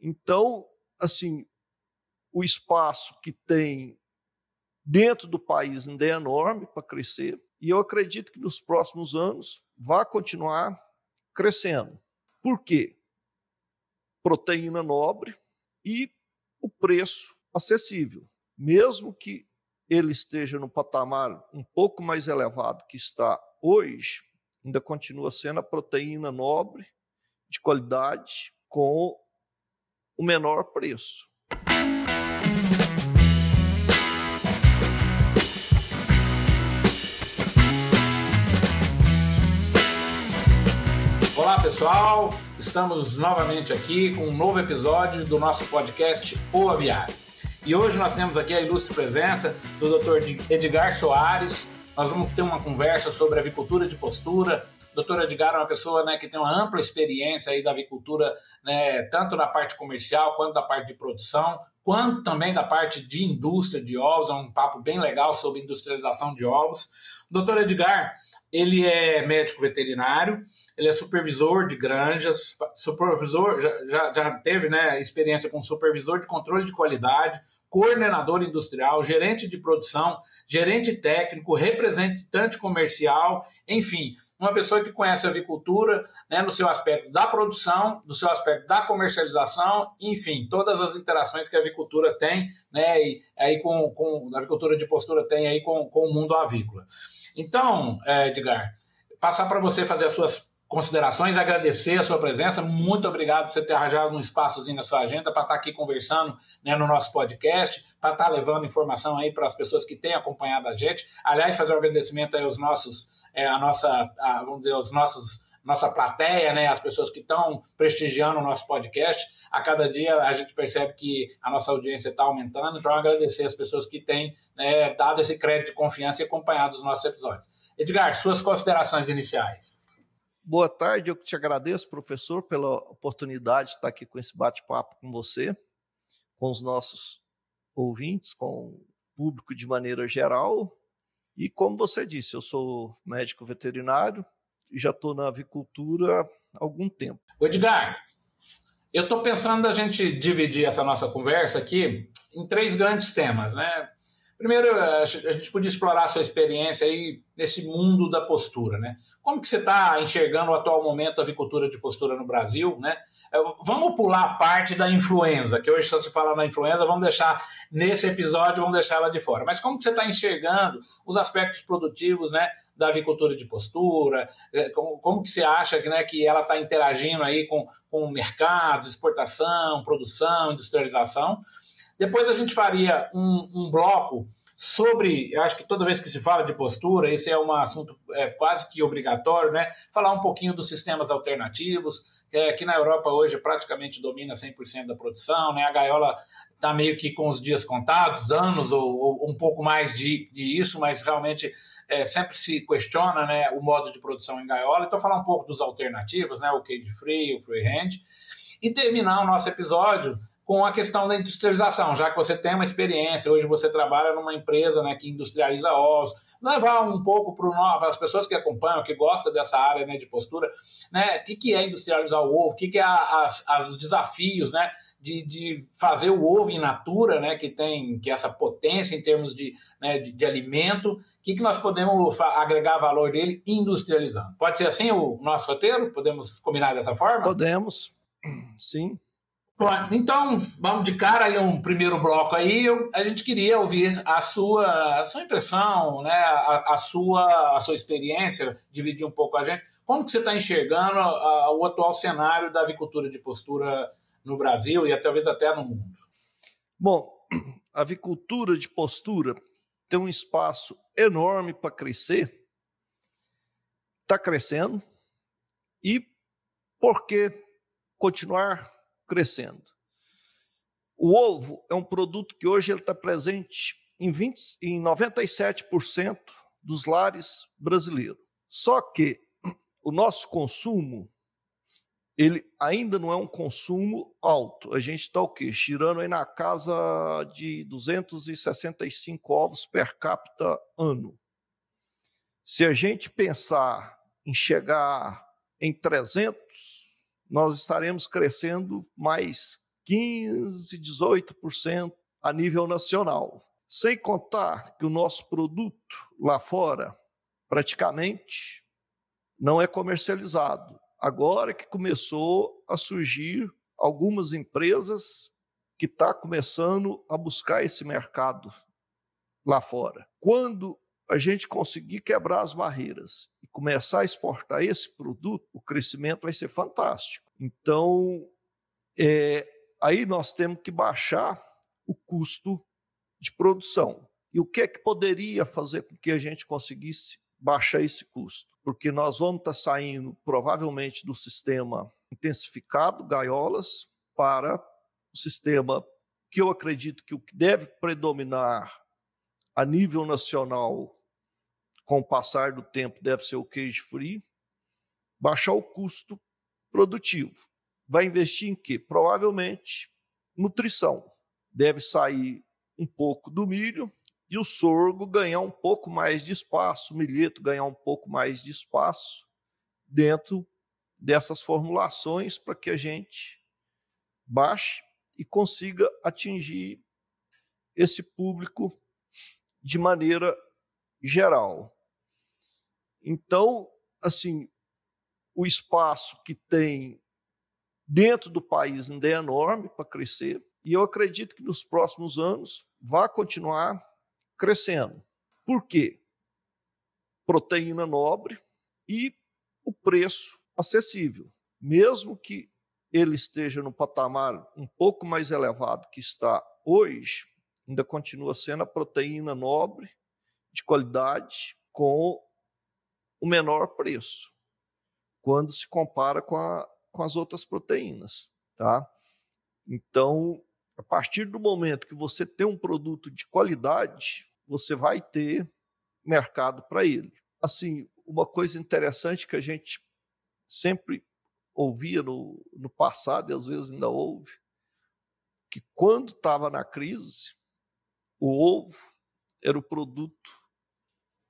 Então, assim, o espaço que tem dentro do país ainda é enorme para crescer, e eu acredito que nos próximos anos vai continuar crescendo. Por quê? Proteína nobre e o preço acessível. Mesmo que ele esteja no patamar um pouco mais elevado que está hoje, ainda continua sendo a proteína nobre, de qualidade, com o menor preço. Olá pessoal, estamos novamente aqui com um novo episódio do nosso podcast O Aviário. E hoje nós temos aqui a ilustre presença do Dr. Edgar Soares. Nós vamos ter uma conversa sobre avicultura de postura. Dr. Edgar é uma pessoa né, que tem uma ampla experiência aí da avicultura, né, tanto na parte comercial quanto da parte de produção, quanto também da parte de indústria de ovos. É um papo bem legal sobre industrialização de ovos. Dr. Edgar, ele é médico veterinário, ele é supervisor de granjas, supervisor, já, já, já teve né, experiência com supervisor de controle de qualidade, coordenador industrial, gerente de produção, gerente técnico, representante comercial, enfim, uma pessoa que conhece a avicultura né, no seu aspecto da produção, do seu aspecto da comercialização, enfim, todas as interações que a avicultura tem, né, e aí com, com a avicultura de postura tem aí com, com o mundo avícola. Então, é, Edgar, passar para você fazer as suas considerações, agradecer a sua presença. Muito obrigado por você ter arranjado um espaçozinho na sua agenda para estar aqui conversando né, no nosso podcast, para estar levando informação aí para as pessoas que têm acompanhado a gente. Aliás, fazer um agradecimento aí aos nossos, é, a nossa, a, vamos dizer, aos nossos nossa plateia, né, as pessoas que estão prestigiando o nosso podcast. A cada dia a gente percebe que a nossa audiência está aumentando, então agradecer as pessoas que têm né, dado esse crédito de confiança e acompanhado os nossos episódios. Edgar, suas considerações iniciais. Boa tarde, eu te agradeço, professor, pela oportunidade de estar aqui com esse bate-papo com você, com os nossos ouvintes, com o público de maneira geral. E como você disse, eu sou médico veterinário, já estou na avicultura há algum tempo. Edgar, eu estou pensando a gente dividir essa nossa conversa aqui em três grandes temas, né? Primeiro, a gente podia explorar a sua experiência aí nesse mundo da postura, né? Como que você está enxergando o atual momento da avicultura de postura no Brasil, né? É, vamos pular a parte da influenza, que hoje só se fala na influenza, vamos deixar nesse episódio, vamos deixar ela de fora. Mas como que você está enxergando os aspectos produtivos, né, da avicultura de postura? É, como, como que você acha que, né, que ela está interagindo aí com, com o mercado, exportação, produção, industrialização? Depois a gente faria um, um bloco sobre, eu acho que toda vez que se fala de postura, esse é um assunto é, quase que obrigatório, né? Falar um pouquinho dos sistemas alternativos, que aqui na Europa hoje praticamente domina 100% da produção, né? A gaiola está meio que com os dias contados, anos ou, ou um pouco mais de, de isso, mas realmente é, sempre se questiona né, o modo de produção em gaiola. Então, falar um pouco dos alternativos, né? O cage free, o freehand. E terminar o nosso episódio com a questão da industrialização, já que você tem uma experiência, hoje você trabalha numa empresa né, que industrializa ovos, levar um pouco para as pessoas que acompanham, que gostam dessa área né, de postura, né, o que, que é industrializar o ovo, o que, que é as, as, os desafios né, de, de fazer o ovo in natura, né, que tem que essa potência em termos de, né, de, de alimento, o que, que nós podemos agregar valor dele industrializando. Pode ser assim o nosso roteiro? Podemos combinar dessa forma? Podemos, sim. Então, vamos de cara aí um primeiro bloco aí. Eu, a gente queria ouvir a sua, a sua impressão, né, a, a, sua, a sua experiência, dividir um pouco a gente. Como que você está enxergando a, o atual cenário da avicultura de postura no Brasil e talvez até no mundo? Bom, a avicultura de postura tem um espaço enorme para crescer, está crescendo, e por que continuar crescendo. O ovo é um produto que hoje está presente em, 20, em 97% dos lares brasileiros. Só que o nosso consumo ele ainda não é um consumo alto. A gente está o quê? Girando aí na casa de 265 ovos per capita ano. Se a gente pensar em chegar em 300, nós estaremos crescendo mais 15, 18% a nível nacional. Sem contar que o nosso produto lá fora praticamente não é comercializado. Agora que começou a surgir algumas empresas que está começando a buscar esse mercado lá fora. Quando a gente conseguir quebrar as barreiras começar a exportar esse produto, o crescimento vai ser fantástico. Então, é, aí nós temos que baixar o custo de produção. E o que é que poderia fazer com que a gente conseguisse baixar esse custo? Porque nós vamos estar saindo provavelmente do sistema intensificado, gaiolas, para o sistema que eu acredito que o que deve predominar a nível nacional com o passar do tempo deve ser o cage free, baixar o custo produtivo. Vai investir em quê? Provavelmente nutrição. Deve sair um pouco do milho e o sorgo ganhar um pouco mais de espaço, o milheto ganhar um pouco mais de espaço dentro dessas formulações para que a gente baixe e consiga atingir esse público de maneira geral. Então, assim, o espaço que tem dentro do país ainda é enorme para crescer, e eu acredito que nos próximos anos vai continuar crescendo. Por quê? Proteína nobre e o preço acessível. Mesmo que ele esteja no patamar um pouco mais elevado que está hoje, ainda continua sendo a proteína nobre, de qualidade, com o menor preço, quando se compara com, a, com as outras proteínas. Tá? Então, a partir do momento que você tem um produto de qualidade, você vai ter mercado para ele. Assim, uma coisa interessante que a gente sempre ouvia no, no passado, e às vezes ainda ouve, que quando estava na crise, o ovo era o produto,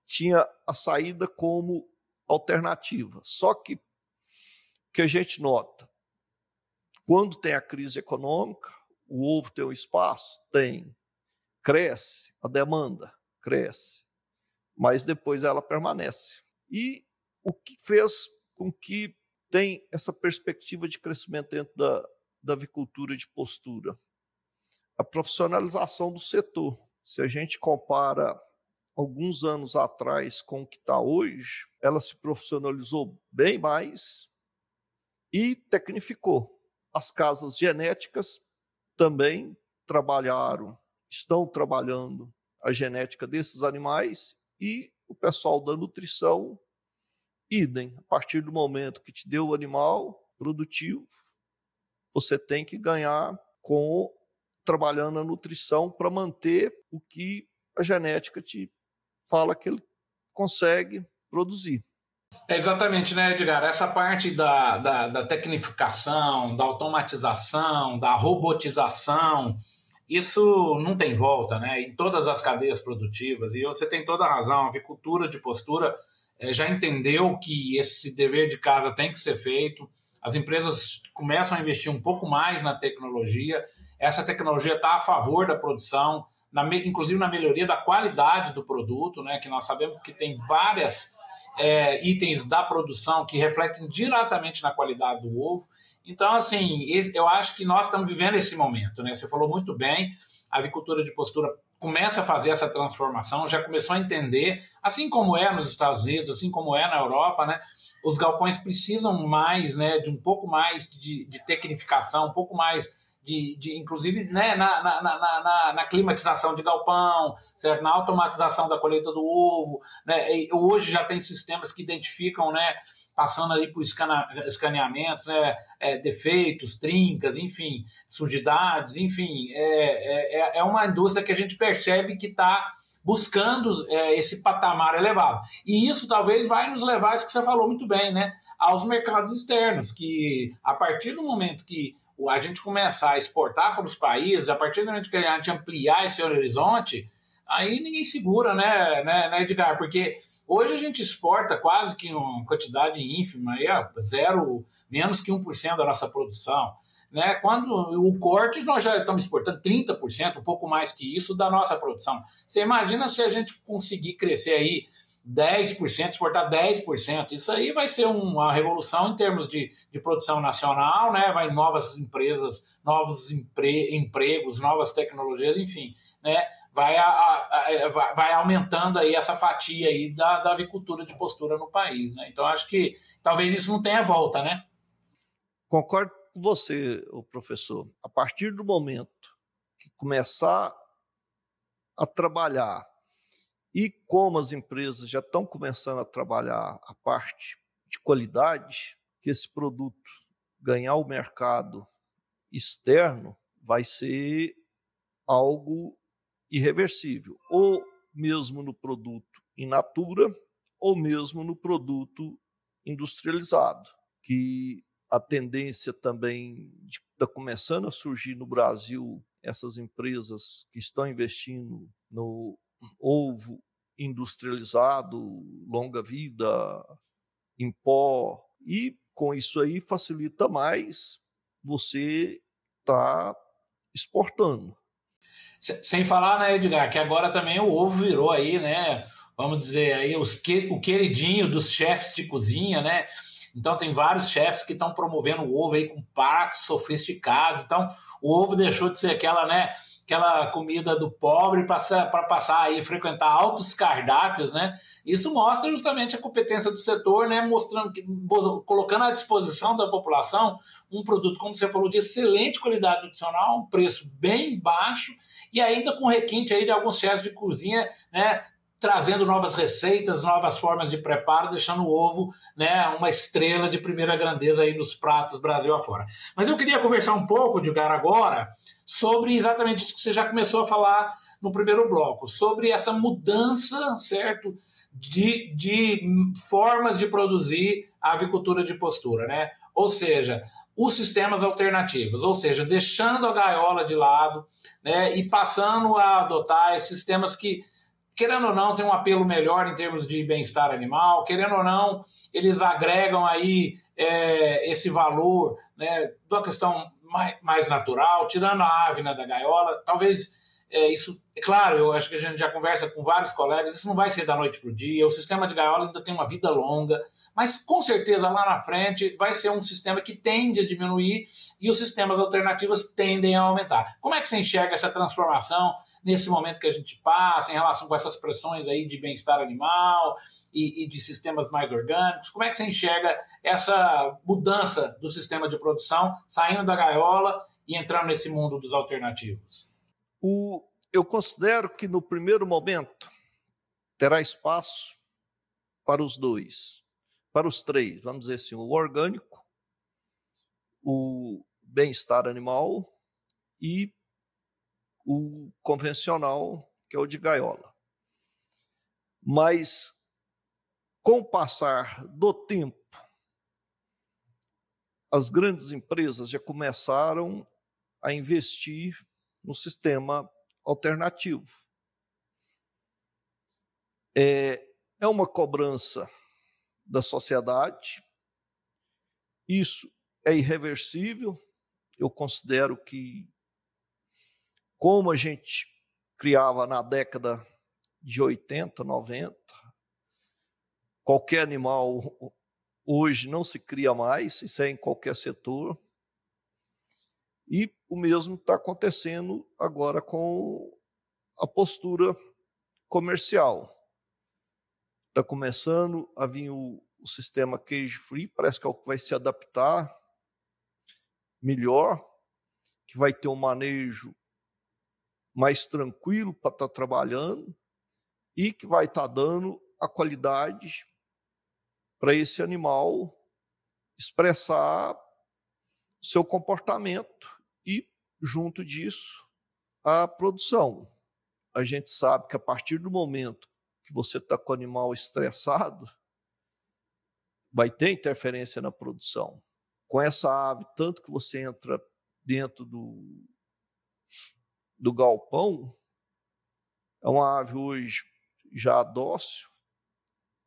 tinha a saída como alternativa. Só que que a gente nota, quando tem a crise econômica, o ovo tem o espaço? Tem. Cresce, a demanda cresce, mas depois ela permanece. E o que fez com que tem essa perspectiva de crescimento dentro da, da avicultura de postura. A profissionalização do setor. Se a gente compara alguns anos atrás com o que está hoje, ela se profissionalizou bem mais e tecnificou. As casas genéticas também trabalharam, estão trabalhando a genética desses animais e o pessoal da nutrição idem. A partir do momento que te deu o animal produtivo, você tem que ganhar com trabalhando a nutrição para manter o que a genética te fala que ele consegue produzir. É exatamente, né, Edgar? Essa parte da, da, da, tecnificação, da automatização, da robotização, isso não tem volta, né? Em todas as cadeias produtivas. E você tem toda a razão, a avicultura de postura é, já entendeu que esse dever de casa tem que ser feito, as empresas começam a investir um pouco mais na tecnologia, essa tecnologia está a favor da produção, na, inclusive na melhoria da qualidade do produto, né, que nós sabemos que tem várias é, itens da produção que refletem diretamente na qualidade do ovo. Então, assim, eu acho que nós estamos vivendo esse momento, né? Você falou muito bem, a avicultura de postura começa a fazer essa transformação, já começou a entender, assim como é nos Estados Unidos, assim como é na Europa, né? Os galpões precisam mais, né, de um pouco mais de, de tecnificação, um pouco mais de, de, inclusive né, na, na, na, na, na climatização de galpão, certo? na automatização da colheita do ovo. Né? E hoje já tem sistemas que identificam, né, passando ali por escaneamentos, né, é, defeitos, trincas, enfim, sujidades, enfim. É, é, é uma indústria que a gente percebe que está buscando é, esse patamar elevado. E isso talvez vai nos levar, isso que você falou muito bem, né, aos mercados externos, que a partir do momento que a gente começar a exportar para os países, a partir do momento que a gente ampliar esse horizonte, aí ninguém segura, né, né, né Edgar? Porque hoje a gente exporta quase que uma quantidade ínfima, aí, ó, zero, menos que 1% da nossa produção. Né? Quando o corte nós já estamos exportando 30%, um pouco mais que isso da nossa produção. Você imagina se a gente conseguir crescer aí 10%, exportar 10%. Isso aí vai ser uma revolução em termos de, de produção nacional, né? Vai novas empresas, novos empre, empregos, novas tecnologias, enfim, né? Vai, a, a, vai, vai, aumentando aí essa fatia aí da, da avicultura de postura no país, né? Então acho que talvez isso não tenha volta, né? Concordo com você, o professor. A partir do momento que começar a trabalhar e como as empresas já estão começando a trabalhar a parte de qualidade, que esse produto ganhar o mercado externo vai ser algo irreversível, ou mesmo no produto in natura, ou mesmo no produto industrializado, que a tendência também está começando a surgir no Brasil essas empresas que estão investindo no ovo industrializado, longa vida, em pó, e com isso aí facilita mais você estar tá exportando. Sem falar, né, Edgar, que agora também o ovo virou aí, né? Vamos dizer aí, os que, o queridinho dos chefes de cozinha, né? Então tem vários chefes que estão promovendo o ovo aí com pratos sofisticados. Então o ovo deixou de ser aquela, né? aquela comida do pobre para passar aí frequentar altos cardápios, né? Isso mostra justamente a competência do setor, né? Mostrando colocando à disposição da população um produto, como você falou, de excelente qualidade nutricional, um preço bem baixo e ainda com requinte aí de alguns chefes de cozinha, né? Trazendo novas receitas, novas formas de preparo, deixando o ovo né, uma estrela de primeira grandeza aí nos pratos Brasil afora. Mas eu queria conversar um pouco, Edgar, agora sobre exatamente isso que você já começou a falar no primeiro bloco, sobre essa mudança, certo, de, de formas de produzir a avicultura de postura, né? Ou seja, os sistemas alternativos, ou seja, deixando a gaiola de lado, né, e passando a adotar sistemas que querendo ou não, tem um apelo melhor em termos de bem-estar animal, querendo ou não, eles agregam aí é, esse valor né, da questão mais, mais natural, tirando a ave né, da gaiola, talvez é, isso, é claro, eu acho que a gente já conversa com vários colegas, isso não vai ser da noite para o dia, o sistema de gaiola ainda tem uma vida longa, mas com certeza lá na frente vai ser um sistema que tende a diminuir e os sistemas alternativos tendem a aumentar. Como é que você enxerga essa transformação nesse momento que a gente passa, em relação com essas pressões aí de bem-estar animal e, e, de sistemas mais orgânicos? Como é que você enxerga essa mudança do sistema de produção, saindo da gaiola e entrando nesse mundo dos alternativos? O, eu considero que no primeiro momento terá espaço para os dois para os três, vamos dizer assim, o orgânico, o bem-estar animal e o convencional, que é o de gaiola. Mas, com o passar do tempo, as grandes empresas já começaram a investir no sistema alternativo. É, é uma cobrança da sociedade. Isso é irreversível. Eu considero que, como a gente criava na década de 80, 90, qualquer animal hoje não se cria mais, isso é em qualquer setor. E o mesmo está acontecendo agora com a postura comercial. Está começando a vir o, o sistema cage free, parece que é o que vai se adaptar melhor, que vai ter um manejo mais tranquilo para estar tá trabalhando e que vai estar tá dando a qualidade para esse animal expressar seu comportamento e, junto disso, a produção. A gente sabe que a partir do momento que você está com o animal estressado, vai ter interferência na produção. Com essa ave, tanto que você entra dentro do, do galpão, é uma ave hoje já dócil,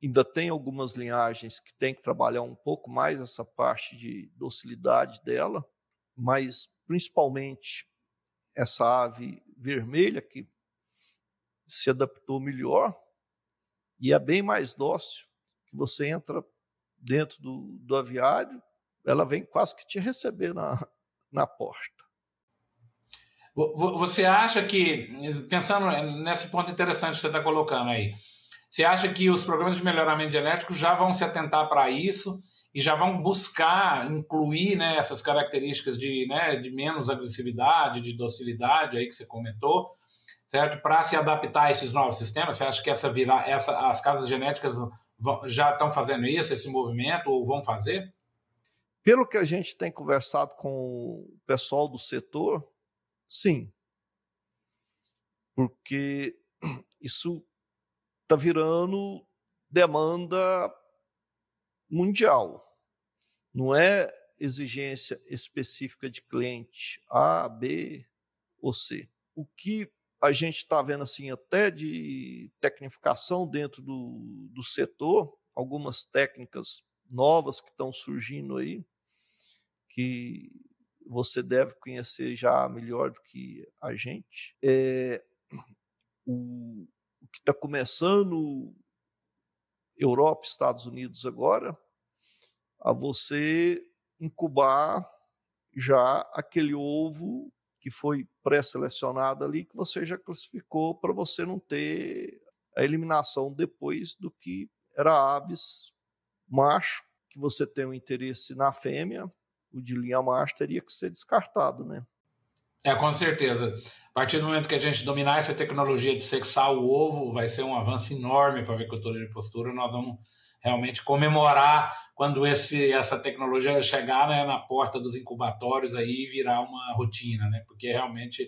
ainda tem algumas linhagens que tem que trabalhar um pouco mais essa parte de docilidade dela, mas principalmente essa ave vermelha que se adaptou melhor e é bem mais dócil, você entra dentro do, do aviário, ela vem quase que te receber na, na porta. Você acha que, pensando nesse ponto interessante que você está colocando aí, você acha que os programas de melhoramento genético já vão se atentar para isso e já vão buscar incluir né, essas características de, né, de menos agressividade, de docilidade aí que você comentou, certo? Para se adaptar a esses novos sistemas? Você acha que essa virar, essa, as casas genéticas vão, já estão fazendo isso, esse movimento, ou vão fazer? Pelo que a gente tem conversado com o pessoal do setor, sim. Porque isso está virando demanda mundial. Não é exigência específica de cliente A, B ou C. O que a gente está vendo assim até de tecnificação dentro do, do setor, algumas técnicas novas que estão surgindo aí, que você deve conhecer já melhor do que a gente. É, o, o que está começando Europa, Estados Unidos agora, a você incubar já aquele ovo que foi pré-selecionado ali, que você já classificou para você não ter a eliminação depois do que era aves macho, que você tem um interesse na fêmea, o de linha macho teria que ser descartado, né? É, com certeza. A partir do momento que a gente dominar essa tecnologia de sexar o ovo, vai ser um avanço enorme para a avicultura de postura. Nós vamos realmente comemorar quando esse, essa tecnologia chegar né, na porta dos incubatórios aí e virar uma rotina, né? Porque realmente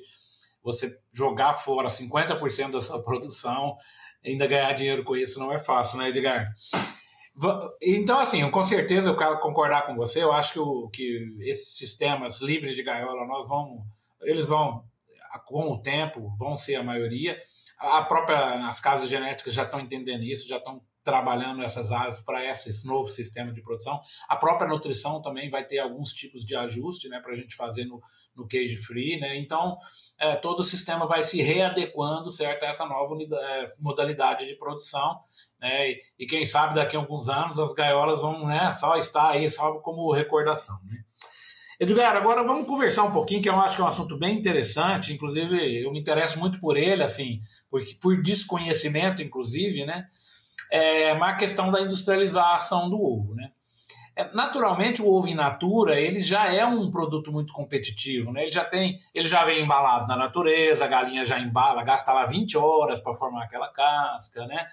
você jogar fora 50% da sua produção, ainda ganhar dinheiro com isso não é fácil, né, Edgar? Então, assim, com certeza eu quero concordar com você. Eu acho que, o, que esses sistemas livres de gaiola, nós vamos, eles vão, com o tempo, vão ser a maioria. A própria, as casas genéticas já estão entendendo isso, já estão trabalhando essas áreas para esse novo sistema de produção. A própria nutrição também vai ter alguns tipos de ajuste né, para a gente fazer no, no cage free. Né? Então, é, todo o sistema vai se readequando certo, a essa nova unidade, é, modalidade de produção. Né? E, e, quem sabe daqui a alguns anos as gaiolas vão né, só estar aí, só como recordação. Né? Edgar, agora vamos conversar um pouquinho, que eu acho que é um assunto bem interessante, inclusive eu me interesso muito por ele, assim, porque, por desconhecimento, inclusive, né? É uma questão da industrialização do ovo, né? É, naturalmente o ovo in natura ele já é um produto muito competitivo, né? Ele já tem, ele já vem embalado na natureza, a galinha já embala, gasta lá 20 horas para formar aquela casca, né?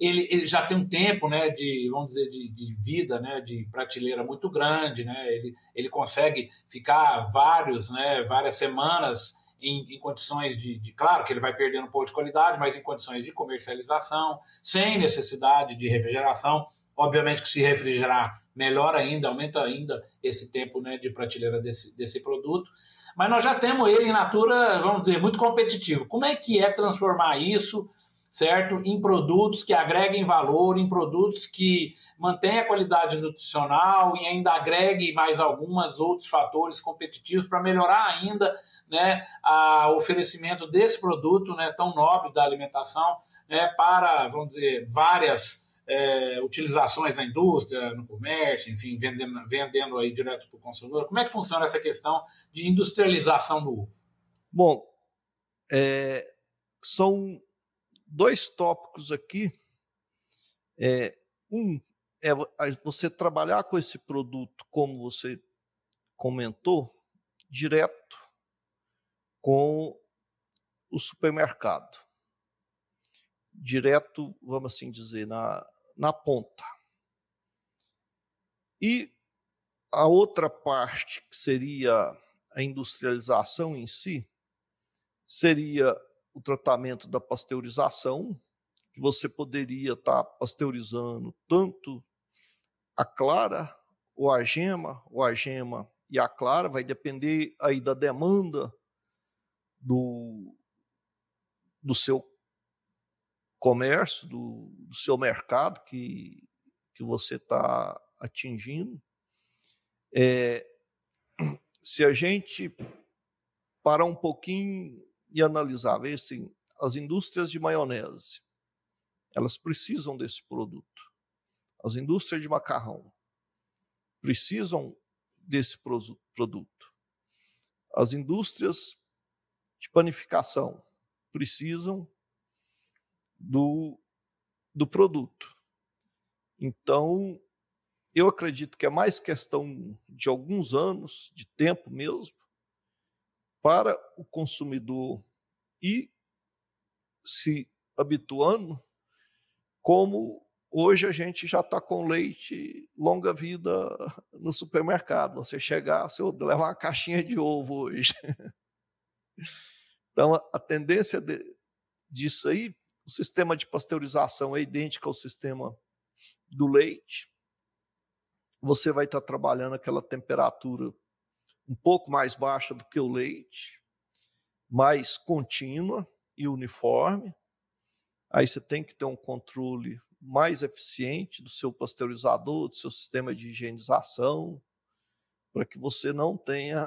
Ele, ele, já tem um tempo, né, de vamos dizer de, de, vida, né, de prateleira muito grande, né? Ele, ele consegue ficar vários, né, várias semanas em, em condições de, de, Claro que ele vai perdendo um pouco de qualidade, mas em condições de comercialização, sem necessidade de refrigeração. Obviamente que se refrigerar, melhor ainda, aumenta ainda esse tempo né, de prateleira desse, desse produto. Mas nós já temos ele em natura, vamos dizer, muito competitivo. Como é que é transformar isso certo? Em produtos que agreguem valor, em produtos que mantenham a qualidade nutricional e ainda agreguem mais alguns outros fatores competitivos para melhorar ainda né, o oferecimento desse produto né, tão nobre da alimentação né, para, vamos dizer, várias é, utilizações na indústria, no comércio, enfim, vendendo, vendendo aí direto para o consumidor. Como é que funciona essa questão de industrialização do ovo? Bom, é, são dois tópicos aqui. É, um é você trabalhar com esse produto, como você comentou, direto com o supermercado. Direto, vamos assim dizer, na, na ponta. E a outra parte, que seria a industrialização em si, seria o tratamento da pasteurização, que você poderia estar tá pasteurizando tanto a clara ou a gema, ou a gema e a clara, vai depender aí da demanda do, do seu comércio, do, do seu mercado que, que você está atingindo. É, se a gente parar um pouquinho e analisar, ver assim, as indústrias de maionese, elas precisam desse produto. As indústrias de macarrão precisam desse produto. As indústrias de panificação precisam do, do produto. Então, eu acredito que é mais questão de alguns anos, de tempo mesmo, para o consumidor ir se habituando, como hoje a gente já está com leite longa vida no supermercado. Você chegar, você levar uma caixinha de ovo hoje. Então, a tendência de, disso aí, o sistema de pasteurização é idêntico ao sistema do leite. Você vai estar trabalhando aquela temperatura um pouco mais baixa do que o leite, mais contínua e uniforme. Aí você tem que ter um controle mais eficiente do seu pasteurizador, do seu sistema de higienização, para que você não tenha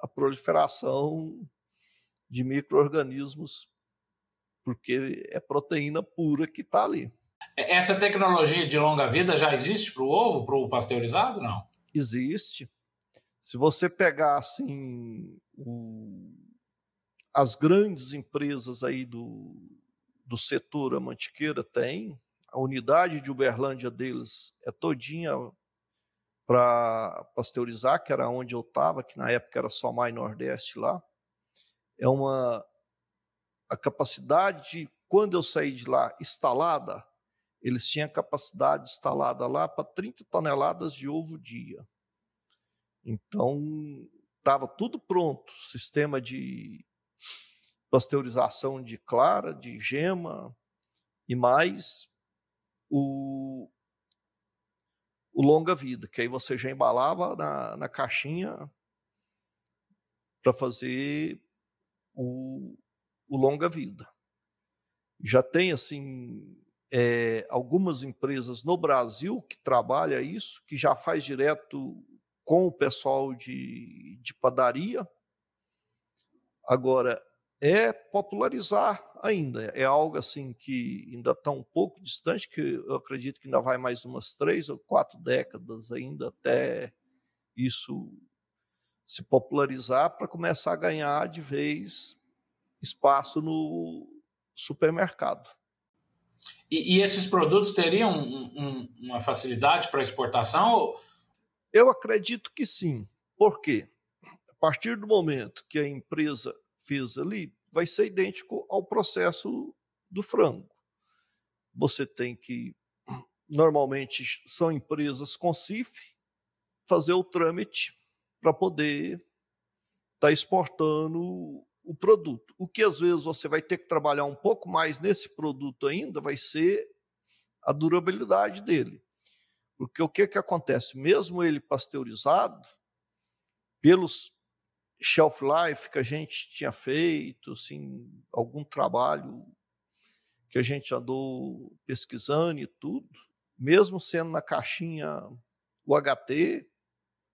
a proliferação de micro-organismos, porque é proteína pura que está ali. Essa tecnologia de longa vida já existe para o ovo, para o pasteurizado, não? Existe. Se você pegar assim o, as grandes empresas aí do, do setor a mantiqueira tem, a unidade de Uberlândia deles é todinha para pasteurizar, que era onde eu estava, que na época era só mais Nordeste lá é uma a capacidade quando eu saí de lá instalada, eles tinham capacidade instalada lá para 30 toneladas de ovo dia. Então, estava tudo pronto, sistema de pasteurização de clara, de gema e mais o, o longa vida, que aí você já embalava na, na caixinha para fazer o, o longa vida. Já tem assim é, algumas empresas no Brasil que trabalha isso, que já faz direto com o pessoal de, de padaria. Agora, é popularizar ainda. É algo assim que ainda está um pouco distante, que eu acredito que ainda vai mais umas três ou quatro décadas ainda até isso se popularizar para começar a ganhar de vez espaço no supermercado. E, e esses produtos teriam um, um, uma facilidade para exportação? Eu acredito que sim. Por quê? A partir do momento que a empresa fez ali, vai ser idêntico ao processo do frango. Você tem que, normalmente, são empresas com CIF, fazer o trâmite para poder estar tá exportando o produto. O que às vezes você vai ter que trabalhar um pouco mais nesse produto ainda vai ser a durabilidade dele. Porque o que, que acontece? Mesmo ele pasteurizado, pelos shelf life que a gente tinha feito, assim, algum trabalho que a gente andou pesquisando e tudo, mesmo sendo na caixinha UHT,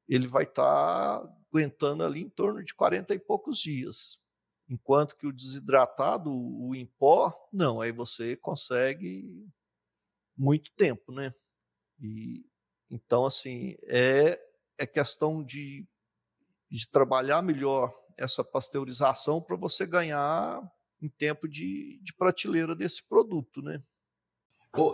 ele vai estar tá aguentando ali em torno de 40 e poucos dias. Enquanto que o desidratado, o em pó, não, aí você consegue muito tempo, né? E, então, assim, é, é questão de, de trabalhar melhor essa pasteurização para você ganhar em tempo de, de prateleira desse produto, né?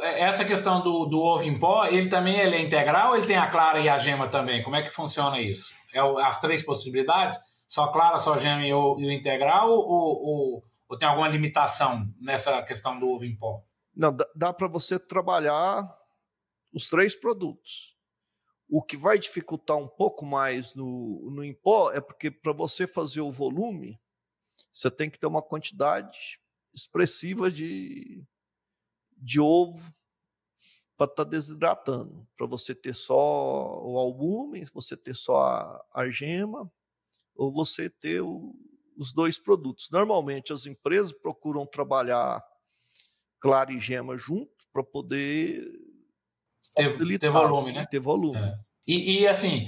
É, essa questão do, do ovo em pó, ele também ele é integral ou ele tem a clara e a gema também? Como é que funciona isso? É as três possibilidades? Só clara, só gema e o, e o integral? Ou, ou, ou, tem alguma limitação nessa questão do ovo em pó? Não, dá, dá para você trabalhar os três produtos. O que vai dificultar um pouco mais no, no em pó é porque para você fazer o volume, você tem que ter uma quantidade expressiva de, de ovo para estar tá desidratando, para você ter só o albume, você ter só a, a gema, ou você ter o, os dois produtos. Normalmente as empresas procuram trabalhar clara e gema junto para poder ter, ter, volume, né? Ter volume. É. E, e, assim,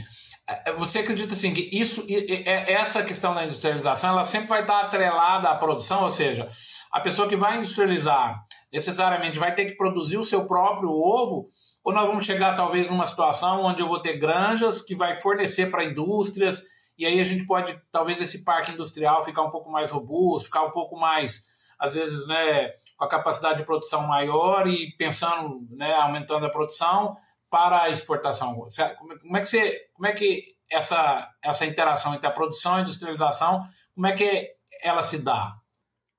é, você acredita assim que isso, essa questão da industrialização, ela sempre vai estar atrelada à produção, ou seja, a pessoa que vai industrializar necessariamente vai ter que produzir o seu próprio ovo, ou nós vamos chegar talvez numa situação onde eu vou ter granjas que vai fornecer para indústrias e aí a gente pode talvez esse parque industrial ficar um pouco mais robusto, ficar um pouco mais às vezes, né, com a capacidade de produção maior e pensando, né, aumentando a produção, para a exportação? Como é que você, como é que essa essa interação entre a produção e a industrialização, como é que ela se dá?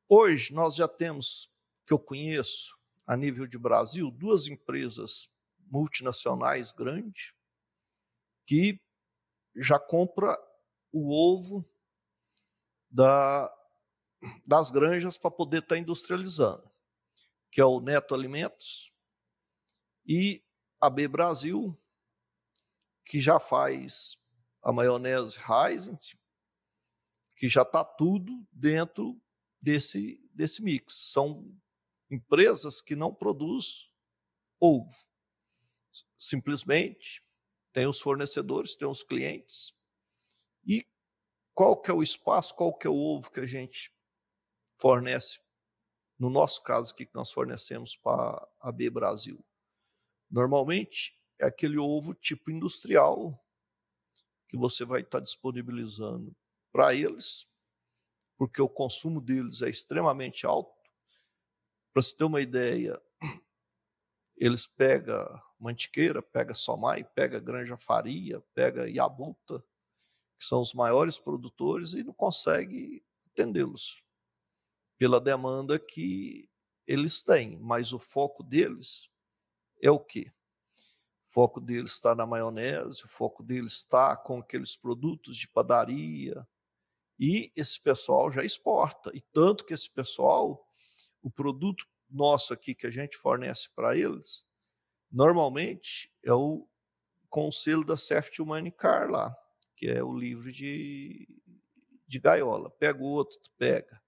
Hoje nós já temos que eu conheço a nível de Brasil duas empresas multinacionais grandes que já compra o ovo da, das granjas para poder estar tá industrializando, que é o Neto Alimentos e a B Brasil, que já faz a maionese Heisent, que já está tudo dentro desse, desse mix. São empresas que não produzem ovo. Simplesmente tem os fornecedores, tem os clientes. E qual que é o espaço, qual que é o ovo que a gente fornece? No nosso caso aqui, que nós fornecemos para a B Brasil. Normalmente é aquele ovo tipo industrial que você vai estar disponibilizando para eles, porque o consumo deles é extremamente alto. Para você ter uma ideia, eles pegam Mantiqueira, pega Somai, pega Granja Faria, pega Iabuta, que são os maiores produtores e não consegue atendê-los pela demanda que eles têm, mas o foco deles é o quê? O foco deles está na maionese, o foco deles está com aqueles produtos de padaria. E esse pessoal já exporta. E tanto que esse pessoal, o produto nosso aqui que a gente fornece para eles, normalmente é o conselho da Safety Humanicar lá, que é o livro de, de gaiola. Pega o outro, pega.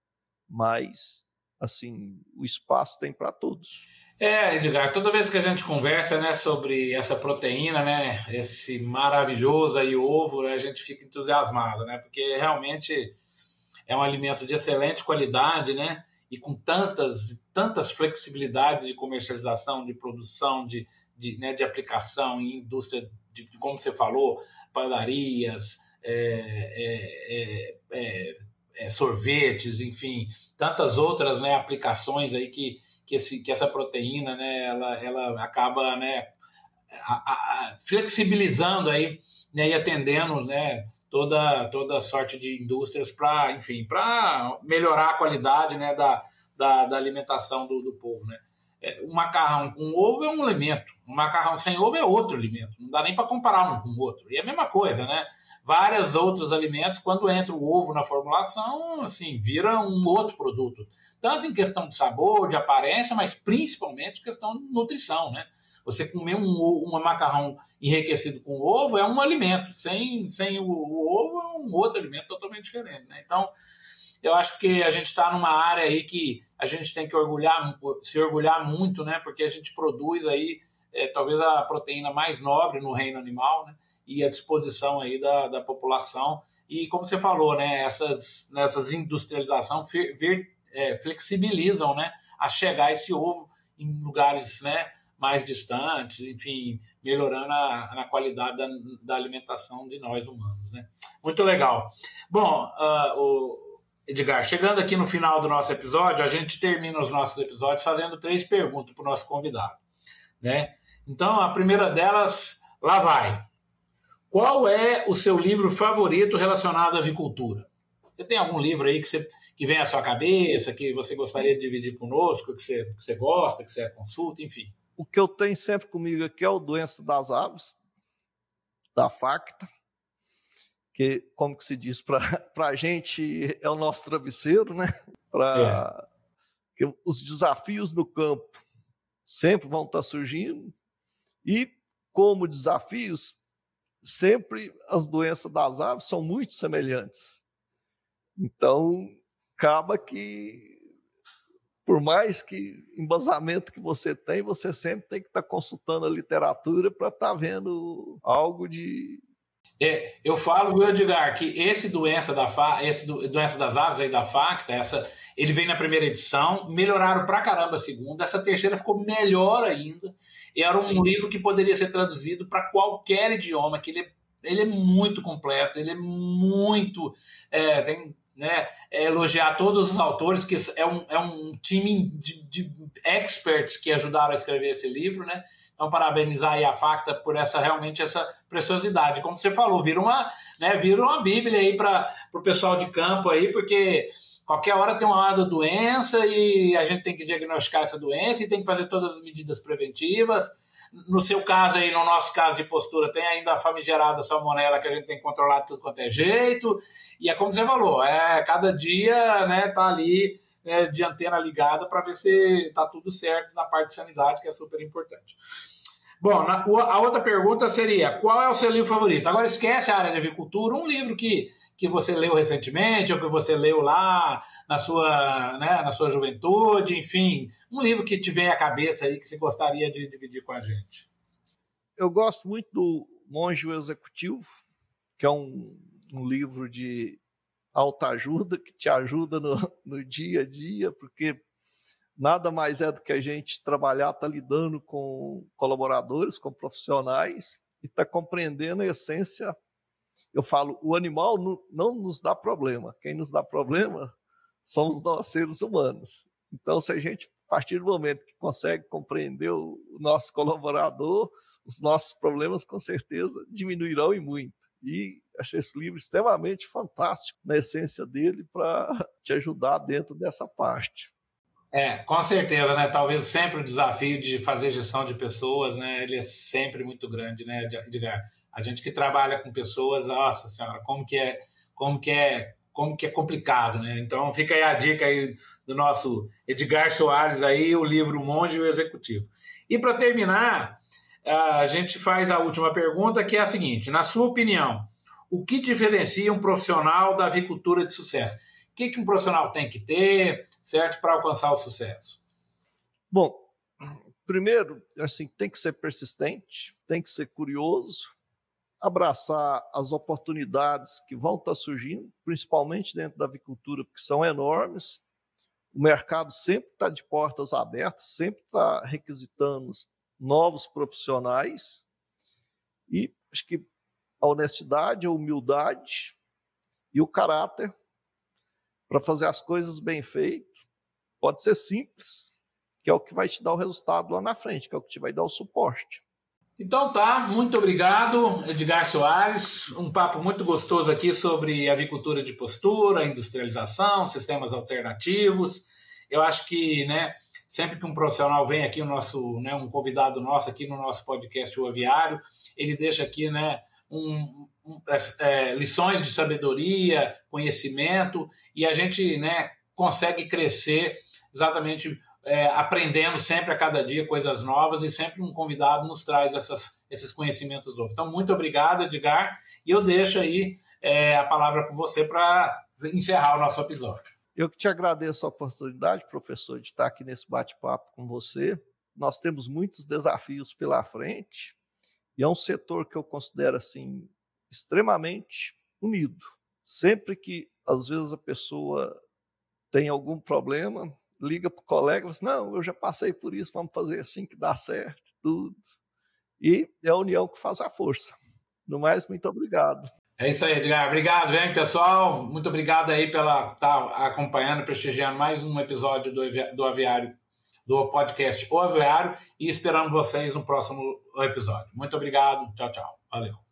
Mas assim, o espaço tem para todos. É, Edgar, toda vez que a gente conversa, né, sobre essa proteína, né, esse maravilhoso aí ovo, a gente fica entusiasmado, né, porque realmente é um alimento de excelente qualidade, né, e com tantas tantas flexibilidades de comercialização, de produção, de, de, né, de aplicação em indústria, de, como você falou, padarias, é, é, é, é, sorvetes, enfim, tantas outras né, aplicações aí que, que, esse, que essa proteína né, ela, ela acaba né, a, a, flexibilizando aí, né, e atendendo né, toda, toda sorte de indústrias para, enfim, para melhorar a qualidade né, da, da, da alimentação do, do povo. Né. É, macarrão com ovo é um alimento, um macarrão sem ovo é outro alimento, não dá nem para comparar um com o outro. E é a mesma coisa, né? Vários outros alimentos, quando entra o ovo na formulação, assim, vira um outro produto. Tanto em questão de sabor, de aparência, mas principalmente questão de nutrição, né? Você comer um, um macarrão enriquecido com ovo é um alimento, sem, sem o, o ovo é um outro alimento totalmente diferente, né? Então, eu acho que a gente está numa área aí que a gente tem que orgulhar, se orgulhar muito, né? Porque a gente produz aí é, talvez a proteína mais nobre no reino animal, né? E a disposição aí da, da população. E como você falou, né? Essas, nessas industrialização vir, é, flexibilizam, né? A chegar esse ovo em lugares, né? Mais distantes, enfim, melhorando a, a qualidade da, da, alimentação de nós humanos, né? Muito legal. Bom, uh, o Edgar, chegando aqui no final do nosso episódio, a gente termina os nossos episódios fazendo três perguntas para o nosso convidado né? Então, a primeira delas, lá vai. Qual é o seu livro favorito relacionado à avicultura? Você tem algum livro aí que, você, que vem à sua cabeça, que você gostaria de dividir conosco, que você, que você gosta, que você consulta, enfim? O que eu tenho sempre comigo aqui é o Doença das Aves, da FACTA, que, como que se diz, para a gente é o nosso travesseiro, né? Para é. os desafios no campo sempre vão estar surgindo. E, como desafios, sempre as doenças das aves são muito semelhantes. Então, acaba que, por mais que embasamento que você tem, você sempre tem que estar consultando a literatura para estar vendo algo de É, eu falo, viu, Edgar, que esse doença da fa, esse do, doença das asas aí da Facta, essa, ele vem na primeira edição, melhoraram pra caramba a segunda, essa terceira ficou melhor ainda. E era um livro que poderia ser traduzido para qualquer idioma, que ele é, ele é muito completo, ele é muito é, tem né, é elogiar todos os autores, que é um, é um time de, de, experts que ajudaram a escrever esse livro, né? Então, parabenizar aí a Facta por essa realmente essa preciosidade. Como você falou, vira uma, né, vira uma bíblia aí para o pessoal de campo aí, porque qualquer hora tem uma hora da doença e a gente tem que diagnosticar essa doença e tem que fazer todas as medidas preventivas no seu caso aí, no nosso caso de postura, tem ainda a famigerada salmonela que a gente tem que controlar de tudo quanto é jeito. E é como você falou, é cada dia, né, tá ali é, de antena ligada para ver se tá tudo certo na parte de sanidade, que é super importante. Bom, na, a outra pergunta seria: qual é o seu livro favorito? Agora esquece a área de agricultura, um livro que, que você leu recentemente, ou que você leu lá na sua, né, na sua juventude, enfim, um livro que te vem à cabeça aí que você gostaria de dividir com a gente. Eu gosto muito do Monge Executivo, que é um, um livro de alta ajuda que te ajuda no, no dia a dia, porque nada mais é do que a gente trabalhar, tá lidando com colaboradores, com profissionais e tá compreendendo a essência. Eu falo, o animal não nos dá problema. Quem nos dá problema somos nós seres humanos. Então, se a gente a partir do momento que consegue compreender o nosso colaborador, os nossos problemas com certeza diminuirão e muito. E achei esse livro extremamente fantástico na essência dele para te ajudar dentro dessa parte. É, com certeza, né? Talvez sempre o desafio de fazer gestão de pessoas, né? Ele é sempre muito grande, né, Edgar? A gente que trabalha com pessoas, nossa senhora, como que é, como que é, como que é complicado, né? Então fica aí a dica aí do nosso Edgar Soares aí, o livro Monge e o Executivo. E para terminar, a gente faz a última pergunta, que é a seguinte: na sua opinião, o que diferencia um profissional da avicultura de sucesso? O que, que um profissional tem que ter, certo, para alcançar o sucesso? Bom, primeiro, assim, tem que ser persistente, tem que ser curioso, abraçar as oportunidades que vão estar surgindo, principalmente dentro da avicultura, porque são enormes. O mercado sempre está de portas abertas, sempre está requisitando novos profissionais. E acho que a honestidade, a humildade e o caráter para fazer as coisas bem feito. Pode ser simples, que é o que vai te dar o resultado lá na frente, que é o que te vai dar o suporte. Então tá, muito obrigado, Edgar Soares. Um papo muito gostoso aqui sobre avicultura de postura, industrialização, sistemas alternativos. Eu acho que, né, sempre que um profissional vem aqui, o nosso, né, um convidado nosso aqui no nosso podcast O Aviário, ele deixa aqui, né, um, é, lições de sabedoria, conhecimento, e a gente né, consegue crescer exatamente é, aprendendo sempre a cada dia coisas novas, e sempre um convidado nos traz essas, esses conhecimentos novos. Então, muito obrigado, Edgar, e eu deixo aí é, a palavra com você para encerrar o nosso episódio. Eu que te agradeço a oportunidade, professor, de estar aqui nesse bate-papo com você. Nós temos muitos desafios pela frente, e é um setor que eu considero assim extremamente unido. Sempre que às vezes a pessoa tem algum problema, liga para o colega e fala assim, não, eu já passei por isso, vamos fazer assim que dá certo, tudo. E é a união que faz a força. No mais, muito obrigado. É isso aí, Edgar. Obrigado, hein, pessoal. Muito obrigado aí pela estar tá acompanhando, prestigiando mais um episódio do, do Aviário, do podcast O Aviário e esperando vocês no próximo episódio. Muito obrigado. Tchau, tchau. Valeu.